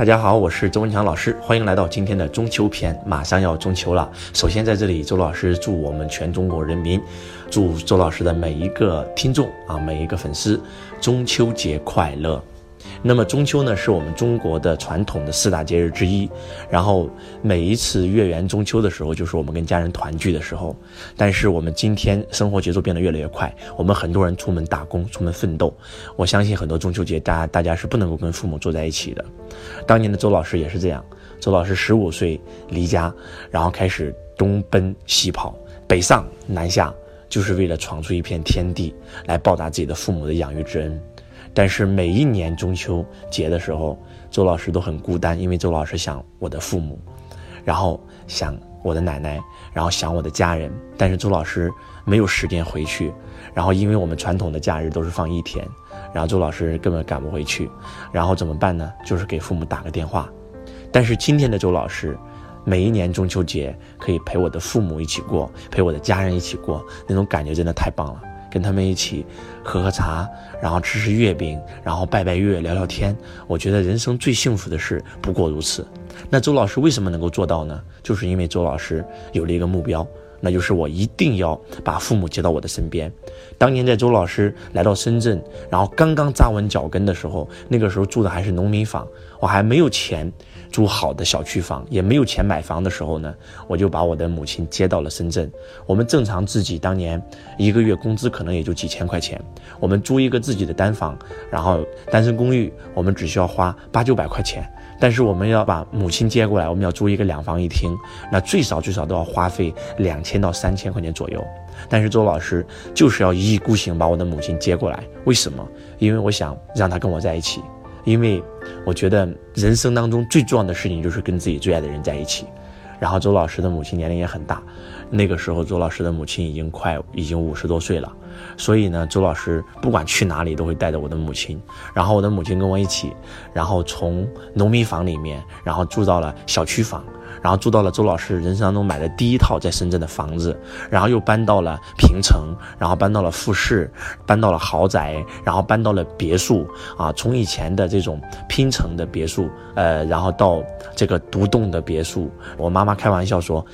大家好，我是周文强老师，欢迎来到今天的中秋篇。马上要中秋了，首先在这里，周老师祝我们全中国人民，祝周老师的每一个听众啊，每一个粉丝，中秋节快乐。那么中秋呢，是我们中国的传统的四大节日之一。然后每一次月圆中秋的时候，就是我们跟家人团聚的时候。但是我们今天生活节奏变得越来越快，我们很多人出门打工、出门奋斗。我相信很多中秋节，大家大家是不能够跟父母坐在一起的。当年的周老师也是这样。周老师十五岁离家，然后开始东奔西跑，北上南下，就是为了闯出一片天地，来报答自己的父母的养育之恩。但是每一年中秋节的时候，周老师都很孤单，因为周老师想我的父母，然后想我的奶奶，然后想我的家人。但是周老师没有时间回去，然后因为我们传统的假日都是放一天，然后周老师根本赶不回去，然后怎么办呢？就是给父母打个电话。但是今天的周老师，每一年中秋节可以陪我的父母一起过，陪我的家人一起过，那种感觉真的太棒了。跟他们一起喝喝茶，然后吃吃月饼，然后拜拜月，聊聊天。我觉得人生最幸福的事不过如此。那周老师为什么能够做到呢？就是因为周老师有了一个目标，那就是我一定要把父母接到我的身边。当年在周老师来到深圳，然后刚刚扎稳脚跟的时候，那个时候住的还是农民房，我还没有钱。租好的小区房也没有钱买房的时候呢，我就把我的母亲接到了深圳。我们正常自己当年一个月工资可能也就几千块钱，我们租一个自己的单房，然后单身公寓，我们只需要花八九百块钱。但是我们要把母亲接过来，我们要租一个两房一厅，那最少最少都要花费两千到三千块钱左右。但是周老师就是要一意孤行把我的母亲接过来，为什么？因为我想让她跟我在一起。因为我觉得人生当中最重要的事情就是跟自己最爱的人在一起。然后周老师的母亲年龄也很大，那个时候周老师的母亲已经快已经五十多岁了，所以呢，周老师不管去哪里都会带着我的母亲。然后我的母亲跟我一起，然后从农民房里面，然后住到了小区房。然后住到了周老师人生当中买的第一套在深圳的房子，然后又搬到了平城，然后搬到了复式，搬到了豪宅，然后搬到了别墅啊。从以前的这种拼成的别墅，呃，然后到这个独栋的别墅。我妈妈开玩笑说，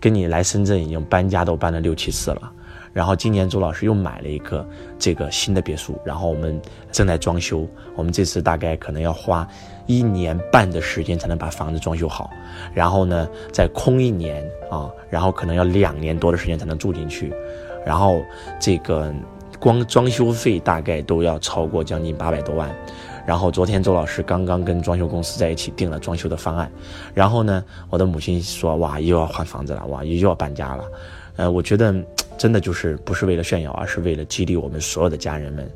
跟你来深圳已经搬家都搬了六七次了。然后今年周老师又买了一个这个新的别墅，然后我们正在装修。我们这次大概可能要花一年半的时间才能把房子装修好，然后呢再空一年啊，然后可能要两年多的时间才能住进去。然后这个光装修费大概都要超过将近八百多万。然后昨天周老师刚刚跟装修公司在一起定了装修的方案。然后呢，我的母亲说：“哇，又要换房子了，哇，又要搬家了。”呃，我觉得。真的就是不是为了炫耀，而是为了激励我们所有的家人们。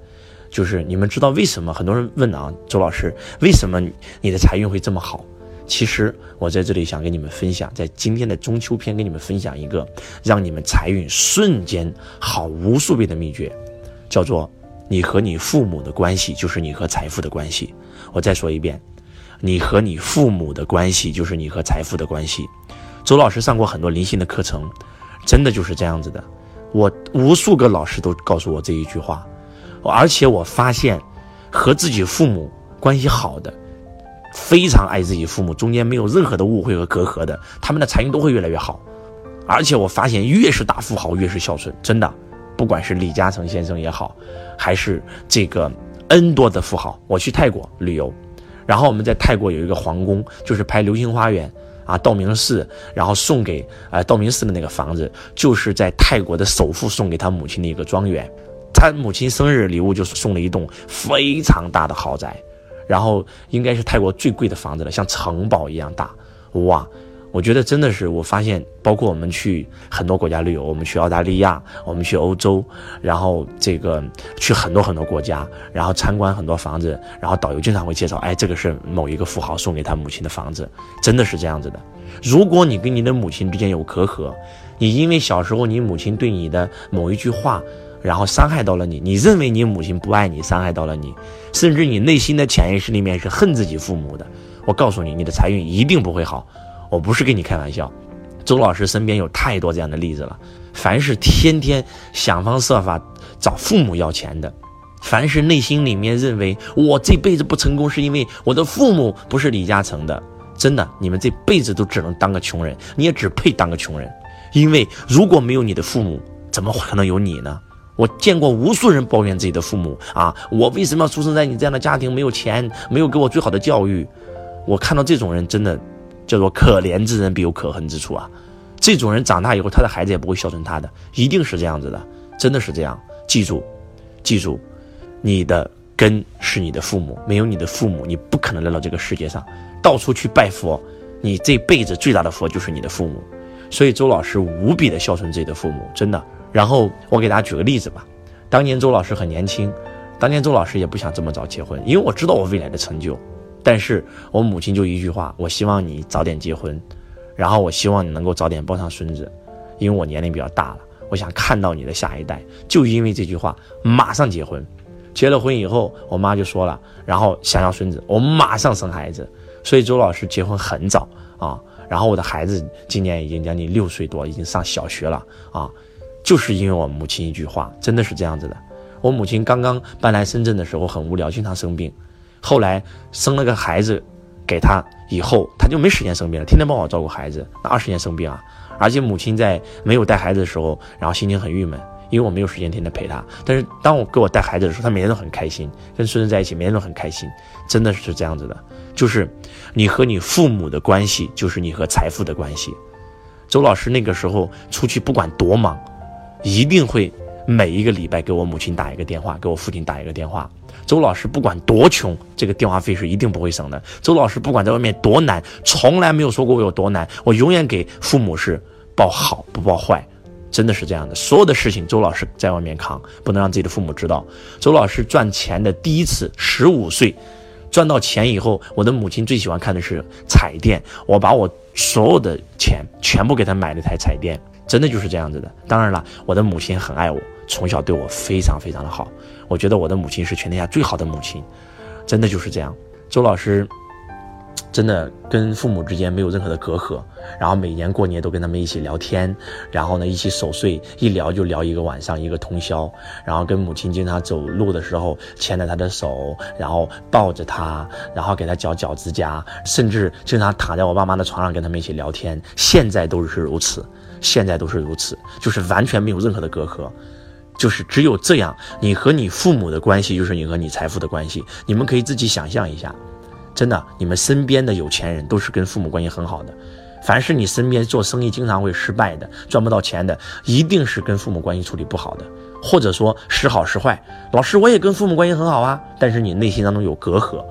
就是你们知道为什么很多人问啊，周老师，为什么你的财运会这么好？其实我在这里想跟你们分享，在今天的中秋篇跟你们分享一个让你们财运瞬间好无数倍的秘诀，叫做你和你父母的关系就是你和财富的关系。我再说一遍，你和你父母的关系就是你和财富的关系。周老师上过很多灵性的课程，真的就是这样子的。我无数个老师都告诉我这一句话，而且我发现，和自己父母关系好的，非常爱自己父母，中间没有任何的误会和隔阂的，他们的财运都会越来越好。而且我发现，越是大富豪越是孝顺，真的，不管是李嘉诚先生也好，还是这个 N 多的富豪，我去泰国旅游，然后我们在泰国有一个皇宫，就是拍《流星花园》。啊，道明寺，然后送给呃道明寺的那个房子，就是在泰国的首富送给他母亲的一个庄园。他母亲生日礼物就是送了一栋非常大的豪宅，然后应该是泰国最贵的房子了，像城堡一样大，哇！我觉得真的是，我发现，包括我们去很多国家旅游，我们去澳大利亚，我们去欧洲，然后这个去很多很多国家，然后参观很多房子，然后导游经常会介绍，哎，这个是某一个富豪送给他母亲的房子，真的是这样子的。如果你跟你的母亲之间有隔阂，你因为小时候你母亲对你的某一句话，然后伤害到了你，你认为你母亲不爱你，伤害到了你，甚至你内心的潜意识里面是恨自己父母的，我告诉你，你的财运一定不会好。我不是跟你开玩笑，周老师身边有太多这样的例子了。凡是天天想方设法找父母要钱的，凡是内心里面认为我这辈子不成功是因为我的父母不是李嘉诚的，真的，你们这辈子都只能当个穷人，你也只配当个穷人。因为如果没有你的父母，怎么可能有你呢？我见过无数人抱怨自己的父母啊，我为什么要出生在你这样的家庭？没有钱，没有给我最好的教育。我看到这种人，真的叫做可怜之人必有可恨之处啊。这种人长大以后，他的孩子也不会孝顺他的，一定是这样子的，真的是这样。记住，记住。你的根是你的父母，没有你的父母，你不可能来到这个世界上。到处去拜佛，你这辈子最大的佛就是你的父母。所以周老师无比的孝顺自己的父母，真的。然后我给大家举个例子吧，当年周老师很年轻，当年周老师也不想这么早结婚，因为我知道我未来的成就。但是我母亲就一句话，我希望你早点结婚，然后我希望你能够早点抱上孙子，因为我年龄比较大了，我想看到你的下一代。就因为这句话，马上结婚。结了婚以后，我妈就说了，然后想要孙子，我马上生孩子。所以周老师结婚很早啊，然后我的孩子今年已经将近六岁多，已经上小学了啊，就是因为我母亲一句话，真的是这样子的。我母亲刚刚搬来深圳的时候很无聊，经常生病，后来生了个孩子给他以后，他就没时间生病了，天天帮我照顾孩子。那二十年生病啊，而且母亲在没有带孩子的时候，然后心情很郁闷。因为我没有时间天天陪他，但是当我给我带孩子的时候，他每天都很开心，跟孙子在一起每天都很开心，真的是这样子的。就是你和你父母的关系，就是你和财富的关系。周老师那个时候出去不管多忙，一定会每一个礼拜给我母亲打一个电话，给我父亲打一个电话。周老师不管多穷，这个电话费是一定不会省的。周老师不管在外面多难，从来没有说过我有多难，我永远给父母是报好不报坏。真的是这样的，所有的事情周老师在外面扛，不能让自己的父母知道。周老师赚钱的第一次，十五岁，赚到钱以后，我的母亲最喜欢看的是彩电，我把我所有的钱全部给她买了台彩电，真的就是这样子的。当然了，我的母亲很爱我，从小对我非常非常的好，我觉得我的母亲是全天下最好的母亲，真的就是这样。周老师。真的跟父母之间没有任何的隔阂，然后每年过年都跟他们一起聊天，然后呢一起守岁，一聊就聊一个晚上，一个通宵。然后跟母亲经常走路的时候牵着她的手，然后抱着她，然后给她绞脚趾甲，甚至经常躺在我爸妈的床上跟他们一起聊天。现在都是如此，现在都是如此，就是完全没有任何的隔阂，就是只有这样，你和你父母的关系就是你和你财富的关系。你们可以自己想象一下。真的，你们身边的有钱人都是跟父母关系很好的。凡是你身边做生意经常会失败的、赚不到钱的，一定是跟父母关系处理不好的，或者说时好时坏。老师，我也跟父母关系很好啊，但是你内心当中有隔阂，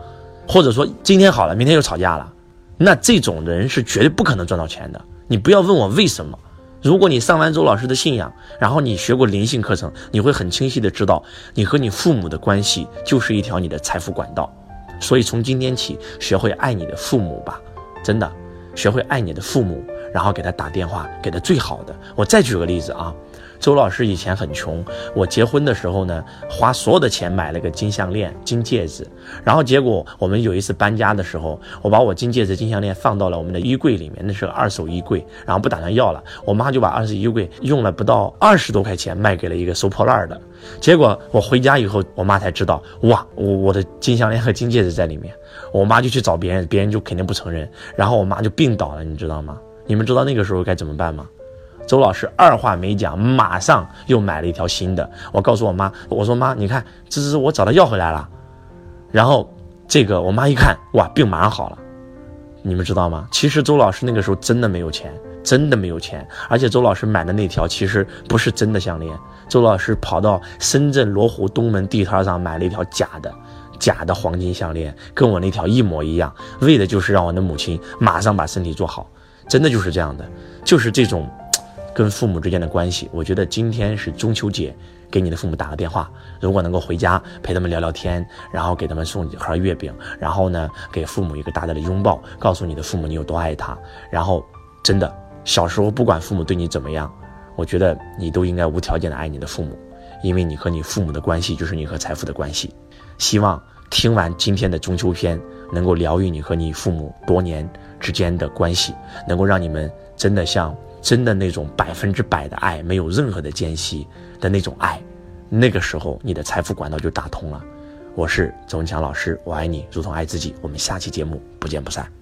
或者说今天好了，明天又吵架了，那这种人是绝对不可能赚到钱的。你不要问我为什么。如果你上完周老师的信仰，然后你学过灵性课程，你会很清晰的知道，你和你父母的关系就是一条你的财富管道。所以从今天起，学会爱你的父母吧，真的，学会爱你的父母，然后给他打电话，给他最好的。我再举个例子啊。周老师以前很穷，我结婚的时候呢，花所有的钱买了个金项链、金戒指，然后结果我们有一次搬家的时候，我把我金戒指、金项链放到了我们的衣柜里面，那是个二手衣柜，然后不打算要了，我妈就把二手衣柜用了不到二十多块钱卖给了一个收破烂的，结果我回家以后，我妈才知道，哇，我我的金项链和金戒指在里面，我妈就去找别人，别人就肯定不承认，然后我妈就病倒了，你知道吗？你们知道那个时候该怎么办吗？周老师二话没讲，马上又买了一条新的。我告诉我妈，我说妈，你看，这是我找他要回来了。然后这个我妈一看，哇，病马上好了。你们知道吗？其实周老师那个时候真的没有钱，真的没有钱。而且周老师买的那条其实不是真的项链。周老师跑到深圳罗湖东门地摊上买了一条假的，假的黄金项链，跟我那条一模一样，为的就是让我的母亲马上把身体做好。真的就是这样的，就是这种。跟父母之间的关系，我觉得今天是中秋节，给你的父母打个电话，如果能够回家陪他们聊聊天，然后给他们送几盒月饼，然后呢，给父母一个大大的拥抱，告诉你的父母你有多爱他。然后，真的，小时候不管父母对你怎么样，我觉得你都应该无条件的爱你的父母，因为你和你父母的关系就是你和财富的关系。希望听完今天的中秋篇，能够疗愈你和你父母多年之间的关系，能够让你们真的像。真的那种百分之百的爱，没有任何的间隙的那种爱，那个时候你的财富管道就打通了。我是周文强老师，我爱你如同爱自己。我们下期节目不见不散。